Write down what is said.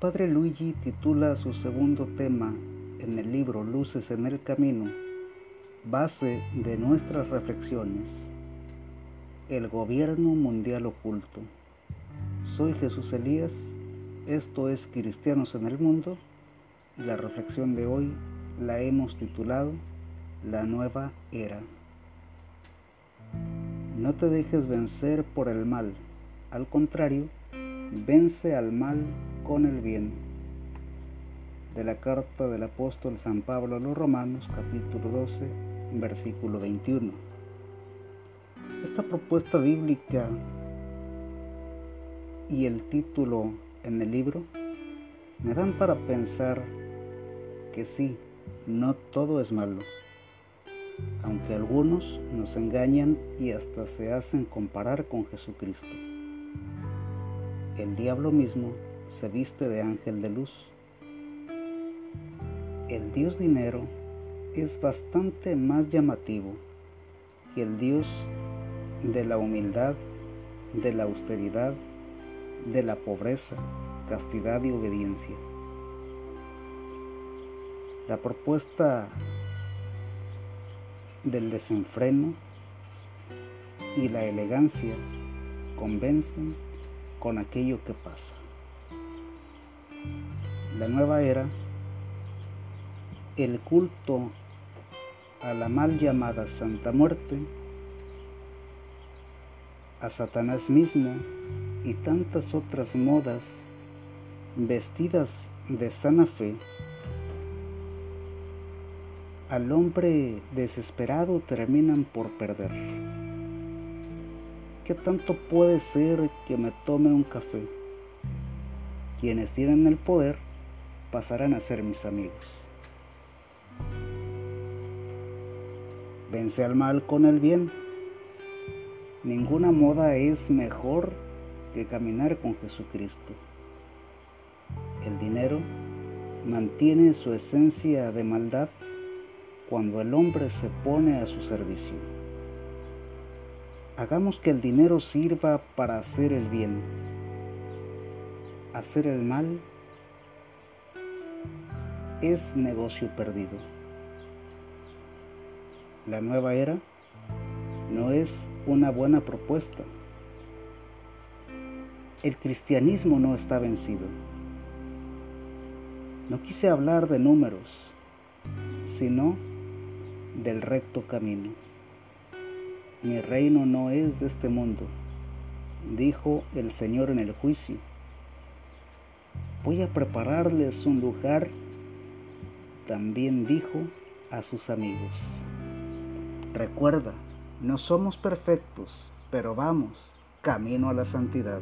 padre Luigi titula su segundo tema en el libro Luces en el Camino, base de nuestras reflexiones, el gobierno mundial oculto. Soy Jesús Elías, esto es Cristianos en el Mundo y la reflexión de hoy la hemos titulado La nueva era. No te dejes vencer por el mal, al contrario, vence al mal con el bien. De la carta del apóstol San Pablo a los Romanos, capítulo 12, versículo 21. Esta propuesta bíblica y el título en el libro me dan para pensar que sí, no todo es malo, aunque algunos nos engañan y hasta se hacen comparar con Jesucristo. El diablo mismo se viste de ángel de luz. El dios dinero es bastante más llamativo que el dios de la humildad, de la austeridad, de la pobreza, castidad y obediencia. La propuesta del desenfreno y la elegancia convencen con aquello que pasa la nueva era, el culto a la mal llamada Santa Muerte, a Satanás mismo y tantas otras modas vestidas de sana fe, al hombre desesperado terminan por perder. ¿Qué tanto puede ser que me tome un café? Quienes tienen el poder pasarán a ser mis amigos. Vence al mal con el bien. Ninguna moda es mejor que caminar con Jesucristo. El dinero mantiene su esencia de maldad cuando el hombre se pone a su servicio. Hagamos que el dinero sirva para hacer el bien. Hacer el mal es negocio perdido. La nueva era no es una buena propuesta. El cristianismo no está vencido. No quise hablar de números, sino del recto camino. Mi reino no es de este mundo, dijo el Señor en el juicio. Voy a prepararles un lugar también dijo a sus amigos, recuerda, no somos perfectos, pero vamos, camino a la santidad.